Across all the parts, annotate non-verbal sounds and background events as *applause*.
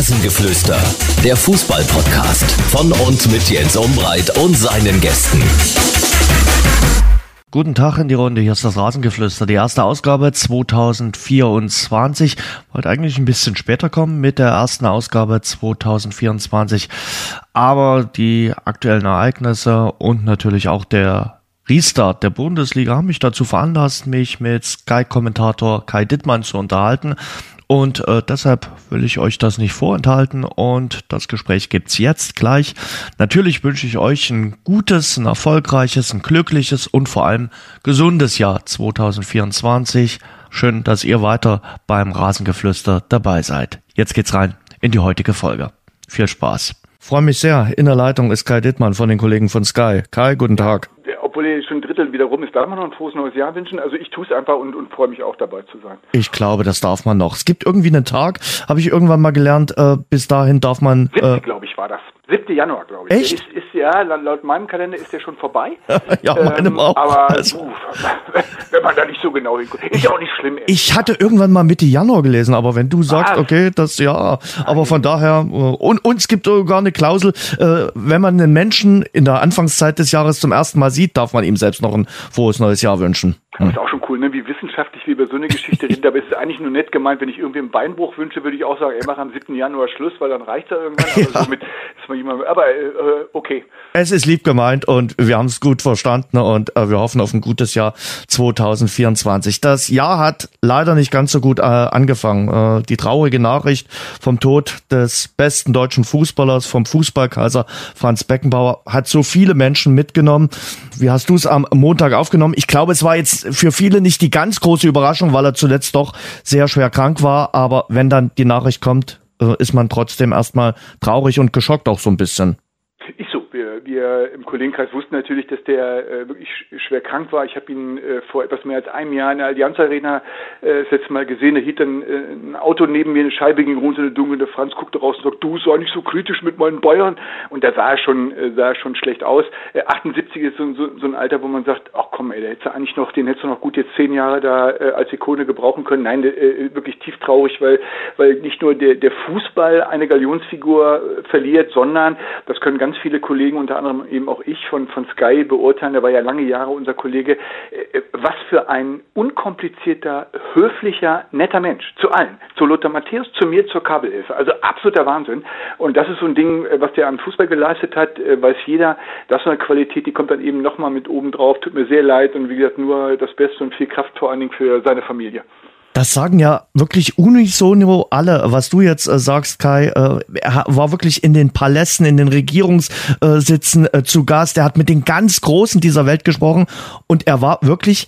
Rasengeflüster, der Fußball-Podcast von und mit Jens Umbreit und seinen Gästen. Guten Tag in die Runde, hier ist das Rasengeflüster, die erste Ausgabe 2024. Wollte eigentlich ein bisschen später kommen mit der ersten Ausgabe 2024, aber die aktuellen Ereignisse und natürlich auch der Restart der Bundesliga haben mich dazu veranlasst, mich mit Sky-Kommentator Kai Dittmann zu unterhalten. Und äh, deshalb will ich euch das nicht vorenthalten und das Gespräch gibt's jetzt gleich. Natürlich wünsche ich euch ein gutes, ein erfolgreiches, ein glückliches und vor allem gesundes Jahr 2024. Schön, dass ihr weiter beim Rasengeflüster dabei seid. Jetzt geht's rein in die heutige Folge. Viel Spaß. Freue mich sehr. In der Leitung ist Kai Dittmann von den Kollegen von Sky. Kai, guten Tag obwohl schon ein Drittel wieder rum ist, darf man noch ein frohes neues Jahr wünschen? Also ich tue es einfach und, und freue mich auch dabei zu sein. Ich glaube, das darf man noch. Es gibt irgendwie einen Tag, habe ich irgendwann mal gelernt, äh, bis dahin darf man... Äh, glaube ich, war das. 7. Januar, glaube ich. Echt? Ist, ist, ja, laut meinem Kalender ist der schon vorbei. *laughs* ja, meinem ähm, auch. Aber *laughs* also. uh, *laughs* wenn man da nicht so genau hinguckt. Ist ja auch nicht schlimm. Ich hatte irgendwann mal Mitte Januar gelesen, aber wenn du sagst, Was? okay, das ja, aber von daher, äh, und, und es gibt sogar eine Klausel, äh, wenn man einen Menschen in der Anfangszeit des Jahres zum ersten Mal sieht, darf man ihm selbst noch ein frohes neues Jahr wünschen. Das ist auch schon cool, ne? wie wissenschaftlich wir über so eine Geschichte reden. Aber es ist eigentlich nur nett gemeint, wenn ich irgendwie einen Beinbruch wünsche, würde ich auch sagen, ey, mach am 7. Januar Schluss, weil dann reicht er irgendwann. Ja. Also mit, jemand, aber äh, okay. Es ist lieb gemeint und wir haben es gut verstanden und äh, wir hoffen auf ein gutes Jahr 2024. Das Jahr hat leider nicht ganz so gut äh, angefangen. Äh, die traurige Nachricht vom Tod des besten deutschen Fußballers, vom Fußballkaiser Franz Beckenbauer, hat so viele Menschen mitgenommen. Wie hast du es am Montag aufgenommen? Ich glaube, es war jetzt für viele nicht die ganz große Überraschung, weil er zuletzt doch sehr schwer krank war. Aber wenn dann die Nachricht kommt, äh, ist man trotzdem erstmal traurig und geschockt auch so ein bisschen. So. Wir, im Kollegenkreis wussten natürlich, dass der äh, wirklich schwer krank war. Ich habe ihn äh, vor etwas mehr als einem Jahr in der Allianz Arena äh, das letzte Mal gesehen. Da hielt dann äh, ein Auto neben mir, eine Scheibe ging runter, eine dunkle Franz guckte raus und sagt, du sei nicht so kritisch mit meinen Bayern. Und da sah er schon, äh, sah er schon schlecht aus. Äh, 78 ist so, so, so ein Alter, wo man sagt, ach komm, ey, der hätte eigentlich noch, den hättest du noch gut jetzt zehn Jahre da äh, als Ikone gebrauchen können. Nein, äh, wirklich tief traurig, weil, weil nicht nur der, der Fußball eine Galionsfigur äh, verliert, sondern das können ganz viele Kollegen, unter anderem eben auch ich von, von Sky beurteilen, der war ja lange Jahre unser Kollege, äh, was für ein unkomplizierter, höflicher, netter Mensch. Zu allen. Zu Lothar Matthäus, zu mir, zur Kabelhilfe. Also absoluter Wahnsinn. Und das ist so ein Ding, äh, was der am Fußball geleistet hat, äh, weiß jeder. Das ist eine Qualität, die kommt dann eben nochmal mit oben drauf. Tut mir sehr leid und wie gesagt, nur das Beste und viel Kraft vor allen Dingen für seine Familie. Das sagen ja wirklich unisono alle. Was du jetzt äh, sagst, Kai, äh, er war wirklich in den Palästen, in den Regierungssitzen äh, zu Gast. Er hat mit den ganz Großen dieser Welt gesprochen und er war wirklich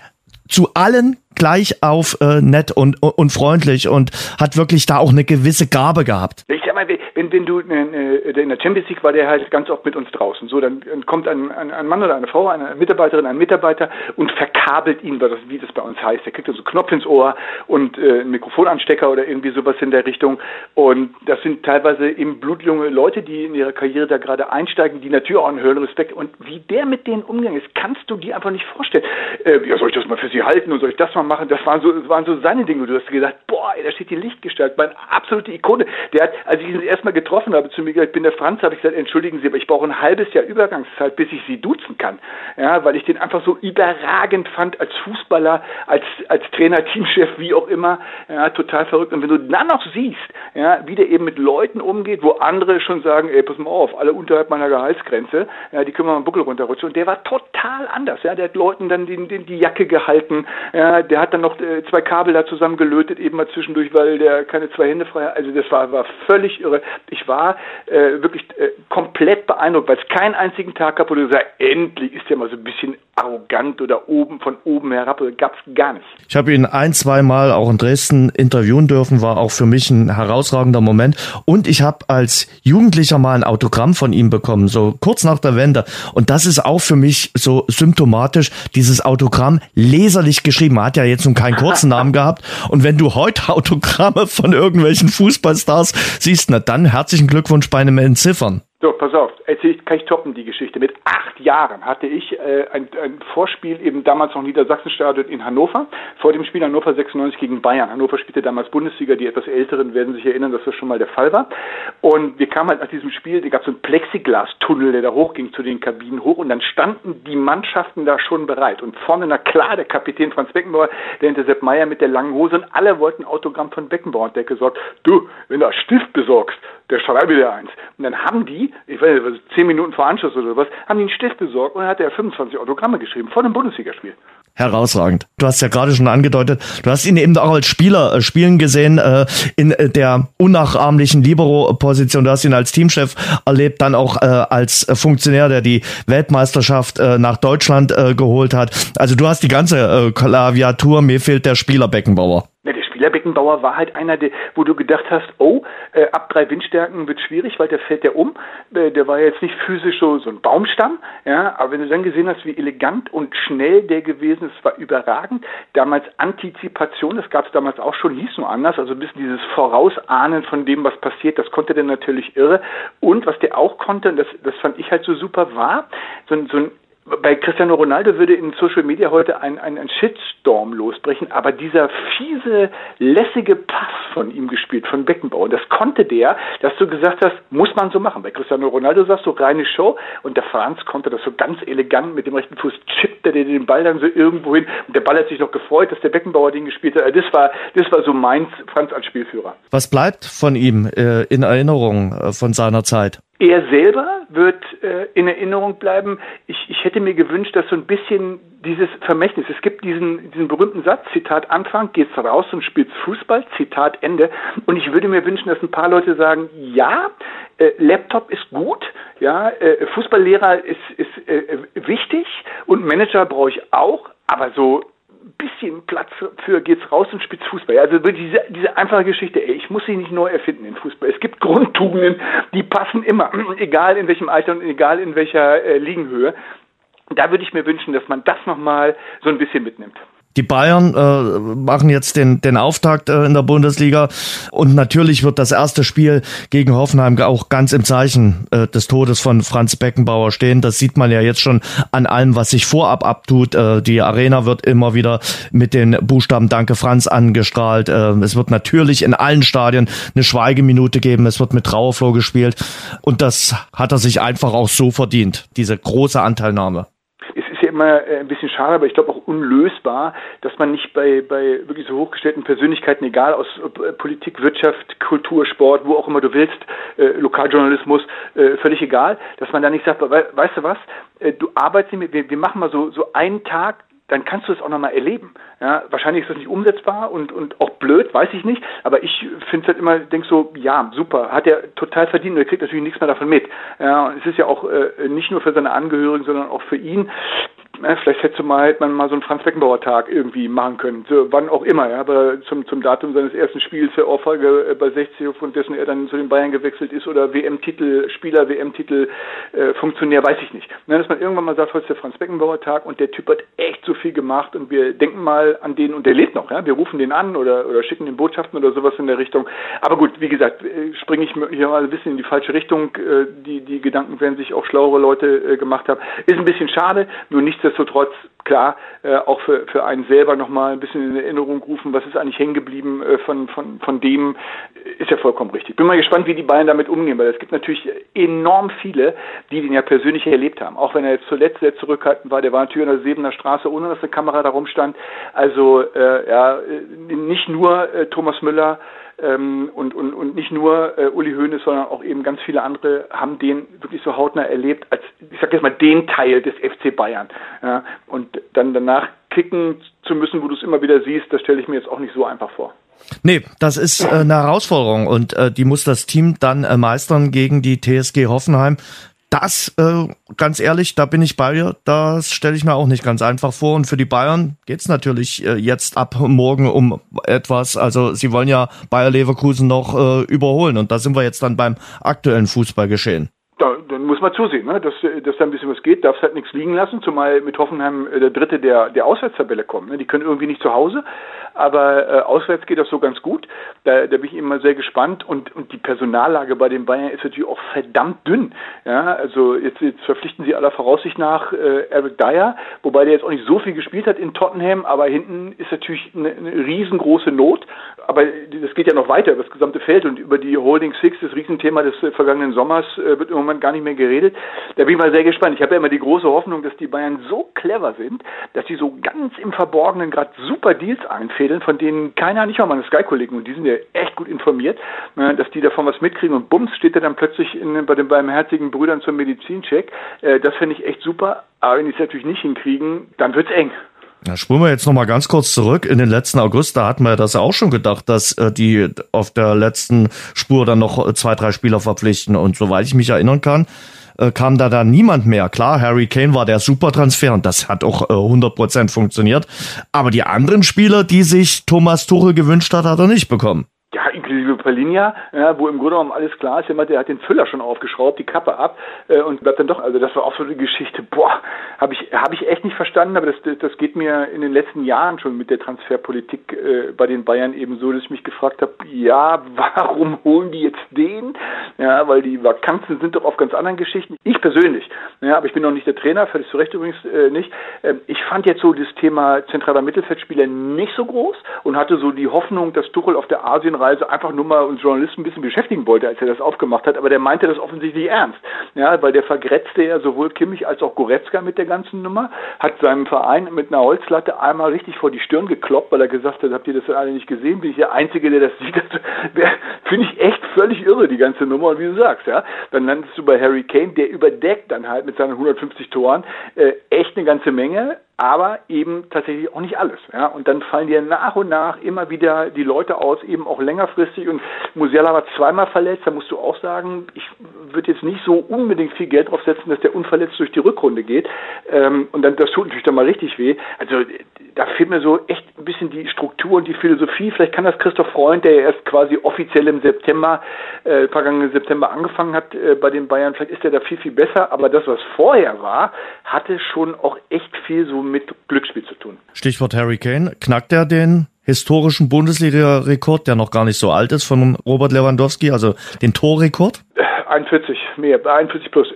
zu allen gleich auf äh, nett und, und freundlich und hat wirklich da auch eine gewisse Gabe gehabt. Ich sag mal, wenn, wenn du in der Champions League war der halt ganz oft mit uns draußen. So, dann kommt ein, ein, ein Mann oder eine Frau, eine Mitarbeiterin, ein Mitarbeiter und verkabelt ihn, wie das bei uns heißt. Der kriegt so einen Knopf ins Ohr und äh, einen Mikrofonanstecker oder irgendwie sowas in der Richtung. Und das sind teilweise eben blutjunge Leute, die in ihrer Karriere da gerade einsteigen, die natürlich auch einen höheren Respekt. Und wie der mit denen umgegangen ist, kannst du dir einfach nicht vorstellen. Äh, ja, soll ich das mal für sie halten und soll ich das mal machen? Das waren so, waren so seine Dinge. Du hast gesagt, boah, da steht die Lichtgestalt, meine absolute Ikone. Der hat, als ich ihn erstmal getroffen habe, zu mir gesagt, ich bin der Franz, habe ich gesagt, entschuldigen Sie, aber ich brauche ein halbes Jahr Übergangszeit, bis ich Sie duzen kann. Ja, weil ich den einfach so überragend fand als Fußballer, als, als Trainer, Teamchef, wie auch immer. Ja, total verrückt. Und wenn du dann noch siehst, ja, wie der eben mit Leuten umgeht, wo andere schon sagen, ey, pass mal auf, alle unterhalb meiner Gehaltsgrenze, ja, die können wir mal einen Buckel runterrutschen. Und der war total anders. Ja, der hat Leuten dann die, die, die Jacke gehalten. Ja, der hat dann noch äh, zwei Kabel da zusammengelötet, eben mal zwischendurch, weil der keine zwei Hände frei hat. Also das war, war völlig irre. Ich war äh, wirklich äh, komplett beeindruckt, weil es keinen einzigen Tag gab, wo du sagst, endlich ist der mal so ein bisschen arrogant oder oben von oben herab. Gab es gar nicht. Ich habe ihn ein, zwei Mal auch in Dresden interviewen dürfen, war auch für mich ein herausragender Moment. Und ich habe als Jugendlicher mal ein Autogramm von ihm bekommen, so kurz nach der Wende. Und das ist auch für mich so symptomatisch, dieses Autogramm leserlich geschrieben. Er hat ja jetzt nun keinen kurzen Namen *laughs* gehabt. Und wenn du heute Autogramme von irgendwelchen Fußballstars siehst, na dann herzlichen Glückwunsch bei einem Entziffern. So, pass auf, erzähl, kann ich toppen die Geschichte. Mit acht Jahren hatte ich äh, ein, ein Vorspiel im damals noch Niedersachsenstadion in Hannover. Vor dem Spiel Hannover 96 gegen Bayern. Hannover spielte damals Bundesliga. Die etwas Älteren werden sich erinnern, dass das schon mal der Fall war. Und wir kamen halt nach diesem Spiel, da gab es so einen Plexiglas-Tunnel, der da hochging zu den Kabinen hoch. Und dann standen die Mannschaften da schon bereit. Und vorne, na klar, der Kapitän Franz Beckenbauer, der hinter Sepp Meier mit der langen Hose. Und alle wollten Autogramm von Beckenbauer. Und der gesagt, du, wenn du Stift besorgst, der schreibe dir eins. Und dann haben die, ich weiß nicht, zehn Minuten vor Anschluss oder was, haben die einen Stift besorgt und dann hat er 25 Autogramme geschrieben vor einem Bundesligaspiel. Herausragend. Du hast ja gerade schon angedeutet, du hast ihn eben auch als Spieler äh, spielen gesehen, äh, in äh, der unnachahmlichen Libero-Position. Du hast ihn als Teamchef erlebt, dann auch äh, als Funktionär, der die Weltmeisterschaft äh, nach Deutschland äh, geholt hat. Also du hast die ganze äh, Klaviatur, mir fehlt der Spieler Beckenbauer. Ja, der Spieler Beckenbauer war halt einer, der, wo du gedacht hast, oh, äh, ab drei Windstärken wird schwierig, weil der fällt der um. Äh, der war jetzt nicht physisch so, so ein Baumstamm, ja, aber wenn du dann gesehen hast, wie elegant und schnell der gewesen ist, war überragend. Damals Antizipation, das gab es damals auch schon, hieß nur anders, also ein bisschen dieses Vorausahnen von dem, was passiert, das konnte der natürlich irre. Und was der auch konnte, und das, das fand ich halt so super, war so, so ein bei Cristiano Ronaldo würde in Social Media heute ein, ein, ein Shitstorm losbrechen, aber dieser fiese, lässige Pass von ihm gespielt, von Beckenbauer, das konnte der, dass du gesagt hast, muss man so machen. Bei Cristiano Ronaldo sagst du reine Show und der Franz konnte das so ganz elegant mit dem rechten Fuß chippt er den Ball dann so irgendwo hin und der Ball hat sich noch gefreut, dass der Beckenbauer den gespielt hat. Das war, das war so meins, Franz als Spielführer. Was bleibt von ihm äh, in Erinnerung äh, von seiner Zeit? Er selber wird äh, in Erinnerung bleiben. Ich, ich hätte mir gewünscht, dass so ein bisschen dieses Vermächtnis, es gibt diesen, diesen berühmten Satz, Zitat Anfang, geht's raus und spielst Fußball, Zitat Ende. Und ich würde mir wünschen, dass ein paar Leute sagen, ja, äh, Laptop ist gut, ja, äh, Fußballlehrer ist, ist äh, wichtig und Manager brauche ich auch, aber so bisschen Platz für geht's raus und spitzt Fußball. Also diese, diese einfache Geschichte, ey, ich muss sie nicht neu erfinden in Fußball. Es gibt Grundtugenden, die passen immer, *clears throat* egal in welchem Alter und egal in welcher äh, Liegenhöhe. Da würde ich mir wünschen, dass man das nochmal so ein bisschen mitnimmt. Die Bayern äh, machen jetzt den, den Auftakt äh, in der Bundesliga und natürlich wird das erste Spiel gegen Hoffenheim auch ganz im Zeichen äh, des Todes von Franz Beckenbauer stehen. Das sieht man ja jetzt schon an allem, was sich vorab abtut. Äh, die Arena wird immer wieder mit den Buchstaben Danke Franz angestrahlt. Äh, es wird natürlich in allen Stadien eine Schweigeminute geben. Es wird mit Trauerfloh gespielt und das hat er sich einfach auch so verdient, diese große Anteilnahme immer äh, ein bisschen schade, aber ich glaube auch unlösbar, dass man nicht bei, bei wirklich so hochgestellten Persönlichkeiten, egal aus äh, Politik, Wirtschaft, Kultur, Sport, wo auch immer du willst, äh, Lokaljournalismus, äh, völlig egal, dass man da nicht sagt, weißt du was, äh, du arbeitest nicht mit, wir, machen mal so, so einen Tag, dann kannst du es auch nochmal erleben. Ja, wahrscheinlich ist das nicht umsetzbar und, und auch blöd, weiß ich nicht, aber ich finde es halt immer, denk so, ja, super, hat er total verdient und er kriegt natürlich nichts mehr davon mit. Ja, es ist ja auch äh, nicht nur für seine Angehörigen, sondern auch für ihn äh, vielleicht hätte mal, man mal so einen Franz Beckenbauer Tag irgendwie machen können, so, wann auch immer, ja, aber zum, zum Datum seines ersten Spiels der Ohrfeige äh, bei 60, von dessen er dann zu den Bayern gewechselt ist oder WM-Titel, Spieler, WM-Titel, äh, Funktionär, weiß ich nicht. Ne, dass man irgendwann mal sagt, heute ist der Franz Beckenbauer Tag und der Typ hat echt so viel gemacht und wir denken mal an den und der lebt noch, ja, wir rufen den an oder, oder schicken den Botschaften oder sowas in der Richtung. Aber gut, wie gesagt, äh, springe ich möglicherweise ein bisschen in die falsche Richtung, äh, die, die Gedanken werden sich auch schlauere Leute gemacht haben. Ist ein bisschen schade, nur nichtsdestotrotz klar äh, auch für, für einen selber nochmal ein bisschen in Erinnerung rufen, was ist eigentlich hängen geblieben äh, von, von, von dem, ist ja vollkommen richtig. Bin mal gespannt, wie die Bayern damit umgehen, weil es gibt natürlich enorm viele, die den ja persönlich erlebt haben. Auch wenn er jetzt zuletzt sehr zurückhaltend war, der war natürlich an der Sebener Straße, ohne dass eine Kamera da rumstand. Also äh, ja, nicht nur äh, Thomas Müller, ähm, und, und, und nicht nur äh, Uli Hoeneß, sondern auch eben ganz viele andere haben den wirklich so hautnah erlebt, als, ich sag jetzt mal, den Teil des FC Bayern. Ja, und dann danach kicken zu müssen, wo du es immer wieder siehst, das stelle ich mir jetzt auch nicht so einfach vor. Nee, das ist äh, eine Herausforderung und äh, die muss das Team dann äh, meistern gegen die TSG Hoffenheim das, äh, ganz ehrlich, da bin ich bei dir. Das stelle ich mir auch nicht ganz einfach vor. Und für die Bayern geht's natürlich äh, jetzt ab morgen um etwas. Also sie wollen ja Bayer Leverkusen noch äh, überholen. Und da sind wir jetzt dann beim aktuellen Fußballgeschehen. Da, dann muss man zusehen, ne? dass, dass da ein bisschen was geht. Darfst halt nichts liegen lassen, zumal mit Hoffenheim äh, der Dritte der, der Auswärtstabelle kommt. Ne? Die können irgendwie nicht zu Hause, aber äh, auswärts geht das so ganz gut. Da, da bin ich immer sehr gespannt und, und die Personallage bei den Bayern ist natürlich auch verdammt dünn. Ja, also jetzt, jetzt verpflichten sie aller Voraussicht nach äh, Eric Dyer, wobei der jetzt auch nicht so viel gespielt hat in Tottenham, aber hinten ist natürlich eine, eine riesengroße Not. Aber das geht ja noch weiter über das gesamte Feld und über die Holding Six, das Riesenthema des äh, vergangenen Sommers, äh, wird im Moment gar nicht mehr geredet. Da bin ich mal sehr gespannt. Ich habe ja immer die große Hoffnung, dass die Bayern so clever sind, dass sie so ganz im Verborgenen gerade super Deals einfädeln, von denen keiner, nicht mal meine Sky-Kollegen, und die sind ja echt gut informiert, äh, dass die davon was mitkriegen und bums steht er dann plötzlich in, bei den barmherzigen Brüdern zum Medizincheck. Äh, das finde ich echt super. Aber wenn die es natürlich nicht hinkriegen, dann wird's eng. Ja, spulen wir jetzt noch mal ganz kurz zurück in den letzten August. Da hatten wir das auch schon gedacht, dass äh, die auf der letzten Spur dann noch zwei, drei Spieler verpflichten. Und soweit ich mich erinnern kann, äh, kam da dann niemand mehr. Klar, Harry Kane war der Supertransfer und das hat auch äh, 100% funktioniert. Aber die anderen Spieler, die sich Thomas Tuchel gewünscht hat, hat er nicht bekommen Palinia, ja, wo im Grunde genommen alles klar ist. Jemand, der hat den Füller schon aufgeschraubt, die Kappe ab äh, und bleibt dann doch. Also das war auch so eine Geschichte. Boah, habe ich habe ich echt nicht verstanden. Aber das das geht mir in den letzten Jahren schon mit der Transferpolitik äh, bei den Bayern eben so, dass ich mich gefragt habe, ja, warum holen die jetzt den? Ja, weil die Vakanzen sind doch auf ganz anderen Geschichten. Ich persönlich, ja, aber ich bin noch nicht der Trainer, völlig zu Recht übrigens äh, nicht. Ähm, ich fand jetzt so das Thema zentraler Mittelfeldspieler nicht so groß und hatte so die Hoffnung, dass Tuchel auf der Asien Reise einfach nur mal uns Journalisten ein bisschen beschäftigen wollte, als er das aufgemacht hat, aber der meinte das offensichtlich ernst. Ja, weil der vergrätzte ja sowohl Kimmich als auch Goretzka mit der ganzen Nummer, hat seinem Verein mit einer Holzlatte einmal richtig vor die Stirn gekloppt, weil er gesagt hat, habt ihr das alle nicht gesehen? Bin ich der Einzige, der das sieht? Finde ich echt völlig irre, die ganze Nummer. Und wie du sagst, ja, dann landest du bei Harry Kane, der überdeckt dann halt mit seinen 150 Toren äh, echt eine ganze Menge aber eben tatsächlich auch nicht alles. Ja? Und dann fallen dir nach und nach immer wieder die Leute aus, eben auch längerfristig. Und Musiala war zweimal verletzt, da musst du auch sagen, ich würde jetzt nicht so unbedingt viel Geld drauf setzen, dass der unverletzt durch die Rückrunde geht. Ähm, und dann, das tut natürlich dann mal richtig weh. Also da fehlt mir so echt ein bisschen die Struktur und die Philosophie. Vielleicht kann das Christoph Freund, der ja erst quasi offiziell im September, äh, vergangenen September angefangen hat äh, bei den Bayern, vielleicht ist er da viel, viel besser. Aber das, was vorher war, hatte schon auch echt viel so mit Glücksspiel zu tun. Stichwort Harry Kane. Knackt er den historischen Bundesliga-Rekord, der noch gar nicht so alt ist, von Robert Lewandowski, also den Torrekord? *laughs* 41, mehr, 41 plus.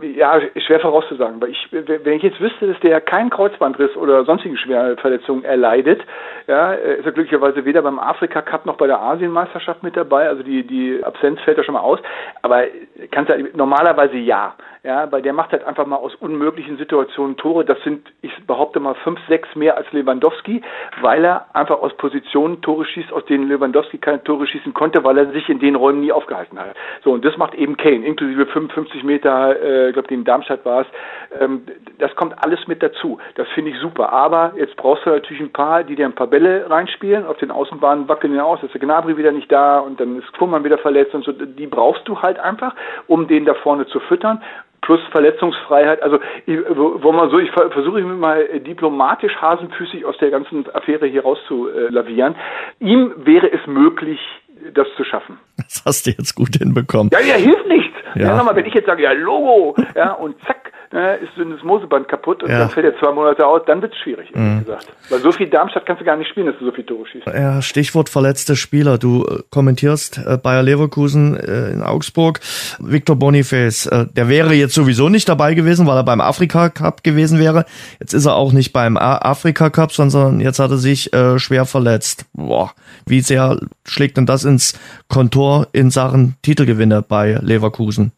Ja, schwer vorauszusagen, weil ich, wenn ich jetzt wüsste, dass der keinen Kreuzbandriss oder sonstige schwere Verletzungen erleidet, ja, ist er glücklicherweise weder beim Afrika Cup noch bei der Asienmeisterschaft mit dabei, also die, die Absenz fällt ja schon mal aus, aber kannst ja, normalerweise ja. Ja, weil der macht halt einfach mal aus unmöglichen Situationen Tore. Das sind, ich behaupte mal, fünf, sechs mehr als Lewandowski, weil er einfach aus Positionen Tore schießt, aus denen Lewandowski keine Tore schießen konnte, weil er sich in den Räumen nie aufgehalten hat. So, und das macht eben Kane, inklusive 55 Meter, äh, ich glaube, in Darmstadt war es. Ähm, das kommt alles mit dazu. Das finde ich super. Aber jetzt brauchst du natürlich ein paar, die dir ein paar Bälle reinspielen. Auf den Außenbahnen wackeln ja aus, ist der Gnabry wieder nicht da und dann ist Kuhlmann wieder verletzt und so. Die brauchst du halt einfach, um den da vorne zu füttern plus Verletzungsfreiheit. Also wo man so, ich versuche mich mal diplomatisch hasenfüßig aus der ganzen Affäre hier rauszulavieren. Ihm wäre es möglich, das zu schaffen. *laughs* Das hast du jetzt gut hinbekommen. Ja, ja, hilft nichts. Ja. ja nochmal, wenn ich jetzt sage, ja, Logo, ja, und zack, ne, ist so das Moseband kaputt und ja. dann fällt er zwei Monate aus, dann wird es schwierig, ehrlich mhm. gesagt. Weil so viel Darmstadt kannst du gar nicht spielen, dass du so viel Tore schießt. Ja, Stichwort verletzte Spieler. Du äh, kommentierst äh, Bayer Leverkusen äh, in Augsburg. Victor Boniface, äh, der wäre jetzt sowieso nicht dabei gewesen, weil er beim Afrika Cup gewesen wäre. Jetzt ist er auch nicht beim Afrika Cup, sondern jetzt hat er sich äh, schwer verletzt. Boah, wie sehr schlägt denn das ins Kontor in Sachen Titelgewinner bei Leverkusen?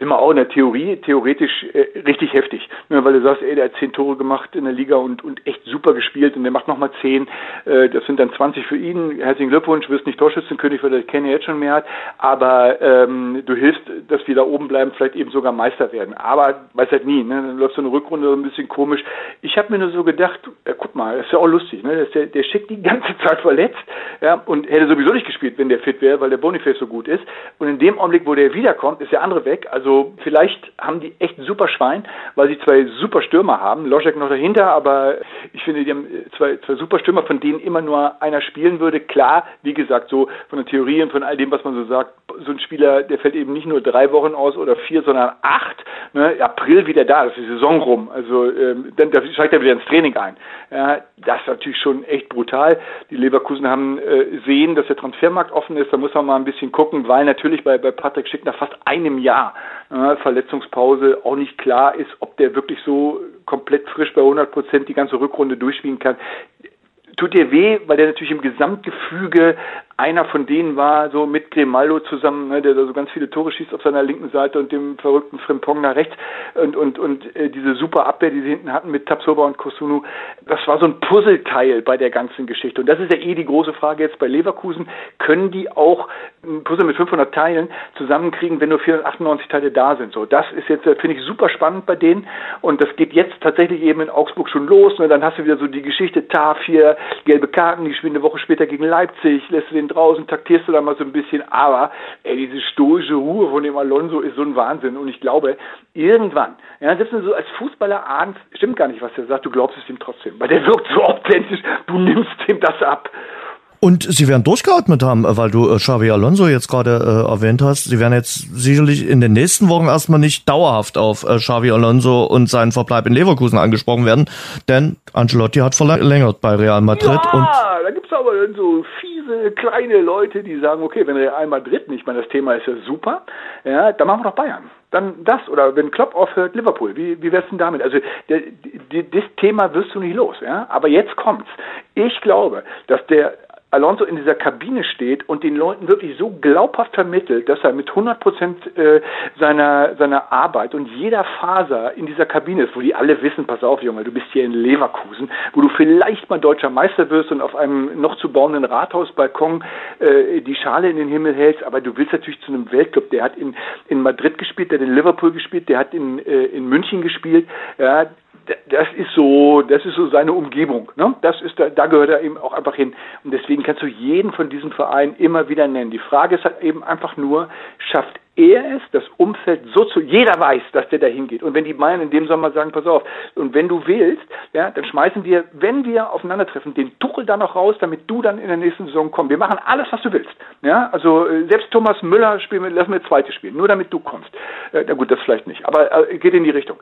Immer auch in der Theorie, theoretisch äh, richtig heftig. Ne, weil du sagst, ey, der hat zehn Tore gemacht in der Liga und, und echt super gespielt und der macht nochmal zehn. Äh, das sind dann 20 für ihn. Herzlichen Glückwunsch, wirst nicht Torschützenkönig, weil der Kenny jetzt schon mehr hat. Aber ähm, du hilfst, dass wir da oben bleiben, vielleicht eben sogar Meister werden. Aber weiß halt nie, ne? Dann läuft so eine Rückrunde so ein bisschen komisch. Ich habe mir nur so gedacht, äh, guck mal, das ist ja auch lustig, ne? Der, der schickt die ganze Zeit verletzt, ja, und hätte sowieso nicht gespielt, wenn der fit wäre, weil der Boniface so gut ist. Und in dem Augenblick, wo der wiederkommt, ist der andere weg. Also Also vielleicht haben die echt super Schwein, weil sie zwei super Stürmer haben. Loschek noch dahinter, aber ich finde, die haben zwei, zwei super Stürmer, von denen immer nur einer spielen würde. Klar, wie gesagt, so von der Theorie und von all dem, was man so sagt, so ein Spieler, der fällt eben nicht nur drei Wochen aus oder vier, sondern acht. Ne? April wieder da, das ist die Saison rum. Also ähm, dann da steigt er wieder ins Training ein. Ja, das ist natürlich schon echt brutal. Die Leverkusen haben äh, sehen, dass der Transfermarkt offen ist. Da muss man mal ein bisschen gucken, weil natürlich bei, bei Patrick Schick nach fast einem Jahr äh, Verletzungspause auch nicht klar ist, ob der wirklich so komplett frisch bei 100 Prozent die ganze Rückrunde durchspielen kann. Tut dir weh, weil der natürlich im Gesamtgefüge einer von denen war, so mit Grimaldo zusammen, ne, der da so ganz viele Tore schießt auf seiner linken Seite und dem verrückten Frimpong nach rechts und, und, und äh, diese super Abwehr, die sie hinten hatten mit Tapsoba und Kosunu, das war so ein Puzzleteil bei der ganzen Geschichte. Und das ist ja eh die große Frage jetzt bei Leverkusen. Können die auch ein Puzzle mit 500 Teilen zusammenkriegen, wenn nur 498 Teile da sind? So, das ist jetzt, äh, finde ich, super spannend bei denen. Und das geht jetzt tatsächlich eben in Augsburg schon los. Ne? Dann hast du wieder so die Geschichte, Tafir, gelbe Karten, die spielen eine Woche später gegen Leipzig, lässt du den draußen, taktierst du da mal so ein bisschen, aber ey, diese stoische Ruhe von dem Alonso ist so ein Wahnsinn und ich glaube, irgendwann, ja, selbst wenn du so als Fußballer ahnst, stimmt gar nicht, was er sagt, du glaubst es ihm trotzdem, weil der wirkt so authentisch, du nimmst ihm das ab. Und sie werden durchgeatmet haben, weil du äh, Xavi Alonso jetzt gerade äh, erwähnt hast. Sie werden jetzt sicherlich in den nächsten Wochen erstmal nicht dauerhaft auf äh, Xavi Alonso und seinen Verbleib in Leverkusen angesprochen werden, denn Ancelotti hat verlängert bei Real Madrid. Ja, und da gibt's aber dann so kleine Leute, die sagen, okay, wenn Real Madrid nicht, ich meine, das Thema ist ja super, ja, dann machen wir doch Bayern dann das oder wenn Klopp aufhört, Liverpool. Wie, wie wär's denn damit? Also das Thema wirst du nicht los, ja. Aber jetzt kommt's. Ich glaube, dass der Alonso in dieser Kabine steht und den Leuten wirklich so glaubhaft vermittelt, dass er mit 100 Prozent äh, seiner, seiner Arbeit und jeder Faser in dieser Kabine ist, wo die alle wissen, pass auf Junge, du bist hier in Leverkusen, wo du vielleicht mal deutscher Meister wirst und auf einem noch zu bauenden Rathausbalkon äh, die Schale in den Himmel hältst, aber du willst natürlich zu einem Weltclub, der hat in, in Madrid gespielt, der hat in Liverpool gespielt, der hat in, äh, in München gespielt, ja, das ist so, das ist so seine Umgebung. Ne? Das ist da, da gehört er eben auch einfach hin. Und deswegen kannst du jeden von diesen Vereinen immer wieder nennen. Die Frage ist halt eben einfach nur, schafft er es, das Umfeld so zu, jeder weiß, dass der da hingeht. Und wenn die Bayern in dem Sommer sagen, pass auf, und wenn du willst, ja, dann schmeißen wir, wenn wir aufeinandertreffen, den Tuchel da noch raus, damit du dann in der nächsten Saison kommst. Wir machen alles, was du willst. Ja, also äh, selbst Thomas Müller spielen wir, lassen wir zweite spielen, nur damit du kommst. Äh, na gut, das vielleicht nicht, aber äh, geht in die Richtung.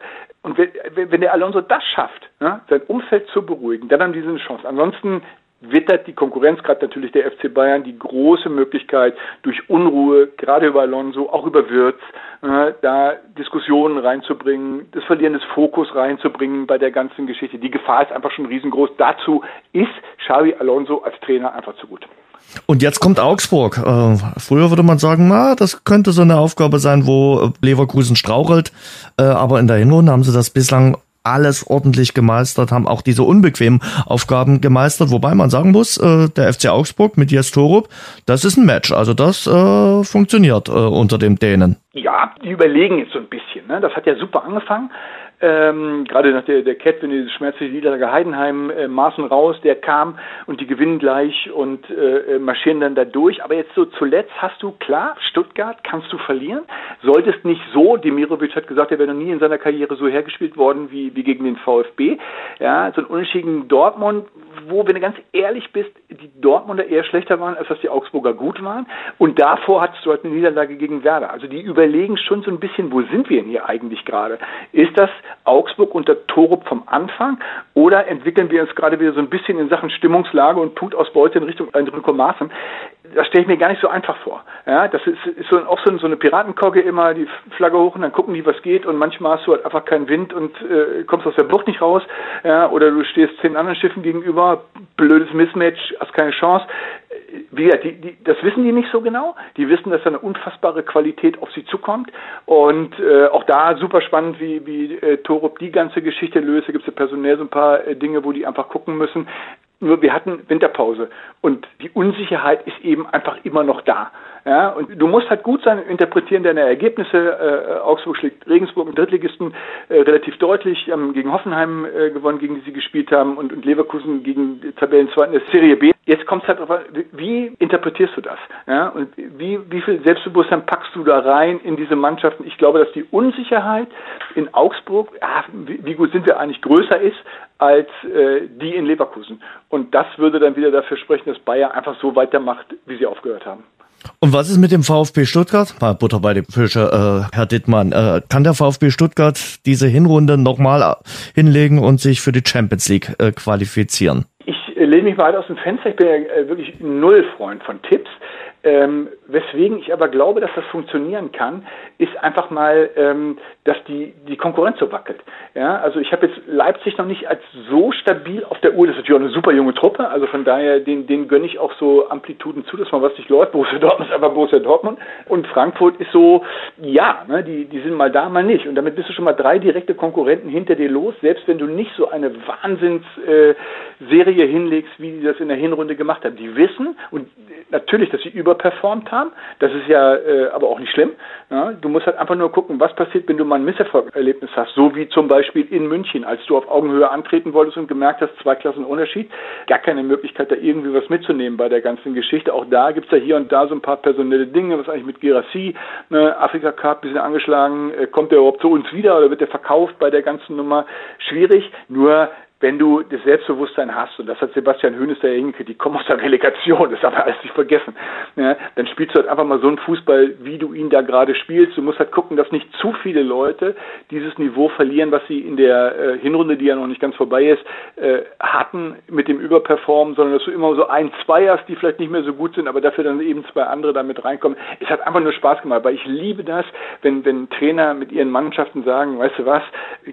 Und wenn, wenn der Alonso das schafft, ja, sein Umfeld zu beruhigen, dann haben die eine Chance. Ansonsten wittert die Konkurrenz, gerade natürlich der FC Bayern, die große Möglichkeit, durch Unruhe, gerade über Alonso, auch über Wirtz, äh, da Diskussionen reinzubringen, das Verlieren des Fokus reinzubringen bei der ganzen Geschichte. Die Gefahr ist einfach schon riesengroß. Dazu ist Xavi Alonso als Trainer einfach zu gut. Und jetzt kommt Augsburg. Äh, früher würde man sagen, na, das könnte so eine Aufgabe sein, wo Leverkusen strauchelt. Äh, aber in der Hinrunde haben sie das bislang alles ordentlich gemeistert, haben auch diese unbequemen Aufgaben gemeistert, wobei man sagen muss, äh, der FC Augsburg mit Jes Torup, das ist ein Match, also das äh, funktioniert äh, unter dem Dänen. Ja, die überlegen jetzt so ein bisschen, ne? das hat ja super angefangen, ähm, gerade nach der, der Cat, wenn die schmerzliche Niederlage Heidenheim, äh, Maßen raus, der kam und die gewinnen gleich und äh, äh, marschieren dann da durch. Aber jetzt so zuletzt hast du, klar, Stuttgart kannst du verlieren. Solltest nicht so, Demirovic hat gesagt, er wäre noch nie in seiner Karriere so hergespielt worden wie, wie gegen den VfB. Ja, so ein Unentschieden Dortmund, wo, wenn du ganz ehrlich bist, die Dortmunder eher schlechter waren, als dass die Augsburger gut waren. Und davor hattest du halt eine Niederlage gegen Werder. Also die überlegen schon so ein bisschen, wo sind wir denn hier eigentlich gerade? Ist das Augsburg unter Torup vom Anfang oder entwickeln wir uns gerade wieder so ein bisschen in Sachen Stimmungslage und Punktausbeute in Richtung Enrico Maaßen? Das stelle ich mir gar nicht so einfach vor. Ja, das ist, ist so, auch so, so eine Piratenkogge immer, die Flagge hoch und dann gucken die, was geht und manchmal hast du halt einfach keinen Wind und äh, kommst aus der Bucht nicht raus ja, oder du stehst zehn anderen Schiffen gegenüber, blödes Mismatch, hast keine Chance wie gesagt, die, die, das wissen die nicht so genau. Die wissen, dass da eine unfassbare Qualität auf sie zukommt. Und äh, auch da super spannend, wie, wie äh, Torup die ganze Geschichte löst. Da gibt es ja personell so ein paar äh, Dinge, wo die einfach gucken müssen. Nur wir hatten Winterpause und die Unsicherheit ist eben einfach immer noch da. Ja, und du musst halt gut sein, interpretieren deine Ergebnisse. Äh, Augsburg schlägt Regensburg im Drittligisten äh, relativ deutlich, haben gegen Hoffenheim äh, gewonnen, gegen die sie gespielt haben und, und Leverkusen gegen Tabellenzweiten der Serie B. Jetzt kommt es halt darauf an, wie interpretierst du das? Ja, und wie, wie viel Selbstbewusstsein packst du da rein in diese Mannschaften? Ich glaube, dass die Unsicherheit in Augsburg, ja, wie, wie gut sind wir eigentlich, größer ist als äh, die in Leverkusen. Und das würde dann wieder dafür sprechen, dass Bayer einfach so weitermacht, wie sie aufgehört haben. Und was ist mit dem VfB Stuttgart? Mal Butter bei den Fische, äh, Herr Dittmann. Äh, kann der VfB Stuttgart diese Hinrunde nochmal äh, hinlegen und sich für die Champions League äh, qualifizieren? Ich äh, lehne mich weit aus dem Fenster. Ich bin ja äh, wirklich null Freund von Tipps. Ähm, weswegen ich aber glaube, dass das funktionieren kann, ist einfach mal, ähm, dass die, die Konkurrenz so wackelt. Ja, also ich habe jetzt Leipzig noch nicht als so stabil auf der Uhr. Das ist natürlich auch eine super junge Truppe. Also von daher, den, den gönne ich auch so Amplituden zu, dass man was nicht läuft. Borussia Dortmund ist aber Borussia Dortmund. Und Frankfurt ist so, ja, ne, die, die sind mal da, mal nicht. Und damit bist du schon mal drei direkte Konkurrenten hinter dir los, selbst wenn du nicht so eine Wahnsinnsserie äh, hinlegst, wie die das in der Hinrunde gemacht haben. Die wissen, und natürlich, dass sie überperformt haben. Das ist ja äh, aber auch nicht schlimm. Ja, du musst halt einfach nur gucken, was passiert, wenn du mal ein Misserfolgserlebnis hast. So wie zum Beispiel in München, als du auf Augenhöhe antreten wolltest und gemerkt hast, zwei Klassen Unterschied. Gar keine Möglichkeit, da irgendwie was mitzunehmen bei der ganzen Geschichte. Auch da gibt's ja hier und da so ein paar personelle Dinge. Was eigentlich mit Girassi? Ne, Afrika Cup, bisschen angeschlagen. Äh, kommt der überhaupt zu uns wieder oder wird der verkauft bei der ganzen Nummer? Schwierig. Nur wenn du das Selbstbewusstsein hast, und das hat Sebastian Hoeneß da hingekriegt, die kommen aus der Relegation, das darf man alles nicht vergessen, ja, dann spielst du halt einfach mal so einen Fußball, wie du ihn da gerade spielst. Du musst halt gucken, dass nicht zu viele Leute dieses Niveau verlieren, was sie in der äh, Hinrunde, die ja noch nicht ganz vorbei ist, äh, hatten mit dem Überperformen, sondern dass du immer so ein, zwei hast, die vielleicht nicht mehr so gut sind, aber dafür dann eben zwei andere damit reinkommen. Es hat einfach nur Spaß gemacht, weil ich liebe das, wenn, wenn Trainer mit ihren Mannschaften sagen, weißt du was,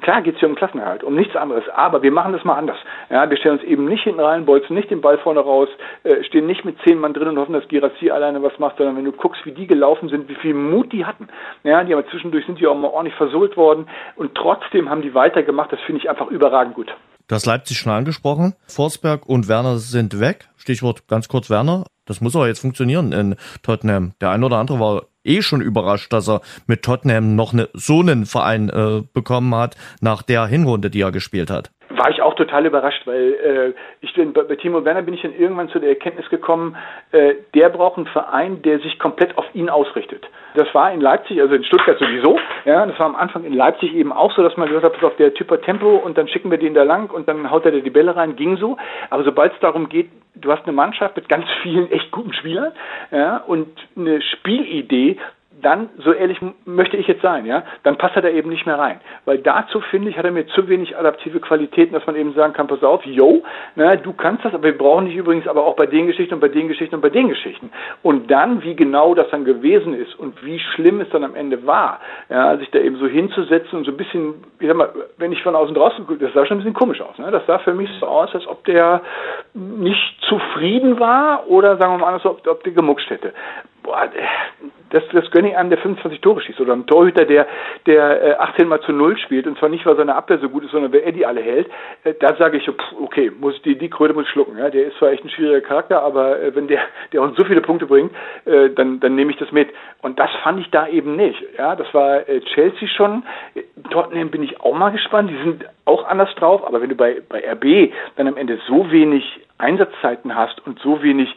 klar geht's hier um Klassenerhalt, um nichts anderes, aber wir machen das mal anders. Ja, wir stellen uns eben nicht hinten rein, bolzen nicht den Ball vorne raus, äh, stehen nicht mit zehn Mann drin und hoffen, dass Girassi alleine was macht, sondern wenn du guckst, wie die gelaufen sind, wie viel Mut die hatten. Ja, die haben zwischendurch sind die auch mal ordentlich versohlt worden und trotzdem haben die weitergemacht. Das finde ich einfach überragend gut. Du hast Leipzig schon angesprochen. Forsberg und Werner sind weg. Stichwort ganz kurz Werner. Das muss aber jetzt funktionieren in Tottenham. Der ein oder andere war eh schon überrascht, dass er mit Tottenham noch eine, so einen Verein äh, bekommen hat nach der Hinrunde, die er gespielt hat war ich auch total überrascht, weil äh, ich bin, bei, Timo Werner bin ich dann irgendwann zu der Erkenntnis gekommen, äh, der braucht einen Verein, der sich komplett auf ihn ausrichtet. Das war in Leipzig, also in Stuttgart sowieso, ja, das war am Anfang in Leipzig eben auch so, dass man gesagt hat, pass auf, der Typ hat Tempo und dann schicken wir den da lang und dann haut er die Bälle rein, ging so. Aber sobald es darum geht, du hast eine Mannschaft mit ganz vielen echt guten Spielern, ja, und eine Spielidee, dann, so ehrlich möchte ich jetzt sein, ja, dann passt er da eben nicht mehr rein. Weil dazu, finde ich, hat er mir zu wenig adaptive Qualitäten, dass man eben sagen kann, pass auf, yo, na, du kannst das, aber wir brauchen dich übrigens aber auch bei den Geschichten und bei den Geschichten und bei den Geschichten. Und dann, wie genau das dann gewesen ist und wie schlimm es dann am Ende war, ja, sich da eben so hinzusetzen und so ein bisschen, ich sag mal, wenn ich von außen draußen gucke, das sah schon ein bisschen komisch aus, ne? Das sah für mich so aus, als ob der nicht zufrieden war oder sagen wir mal anders, ob, ob der gemuckscht hätte boah, das, das gönne ich einem, der 25 Tore schießt. Oder einem Torhüter, der, der äh, 18 mal zu Null spielt. Und zwar nicht, weil seine Abwehr so gut ist, sondern weil er die alle hält. Äh, da sage ich, okay, muss die, die Kröte muss schlucken. Ja? Der ist zwar echt ein schwieriger Charakter, aber äh, wenn der, der uns so viele Punkte bringt, äh, dann, dann nehme ich das mit. Und das fand ich da eben nicht. Ja, das war äh, Chelsea schon. Tottenham bin ich auch mal gespannt. Die sind auch anders drauf. Aber wenn du bei, bei RB dann am Ende so wenig Einsatzzeiten hast und so wenig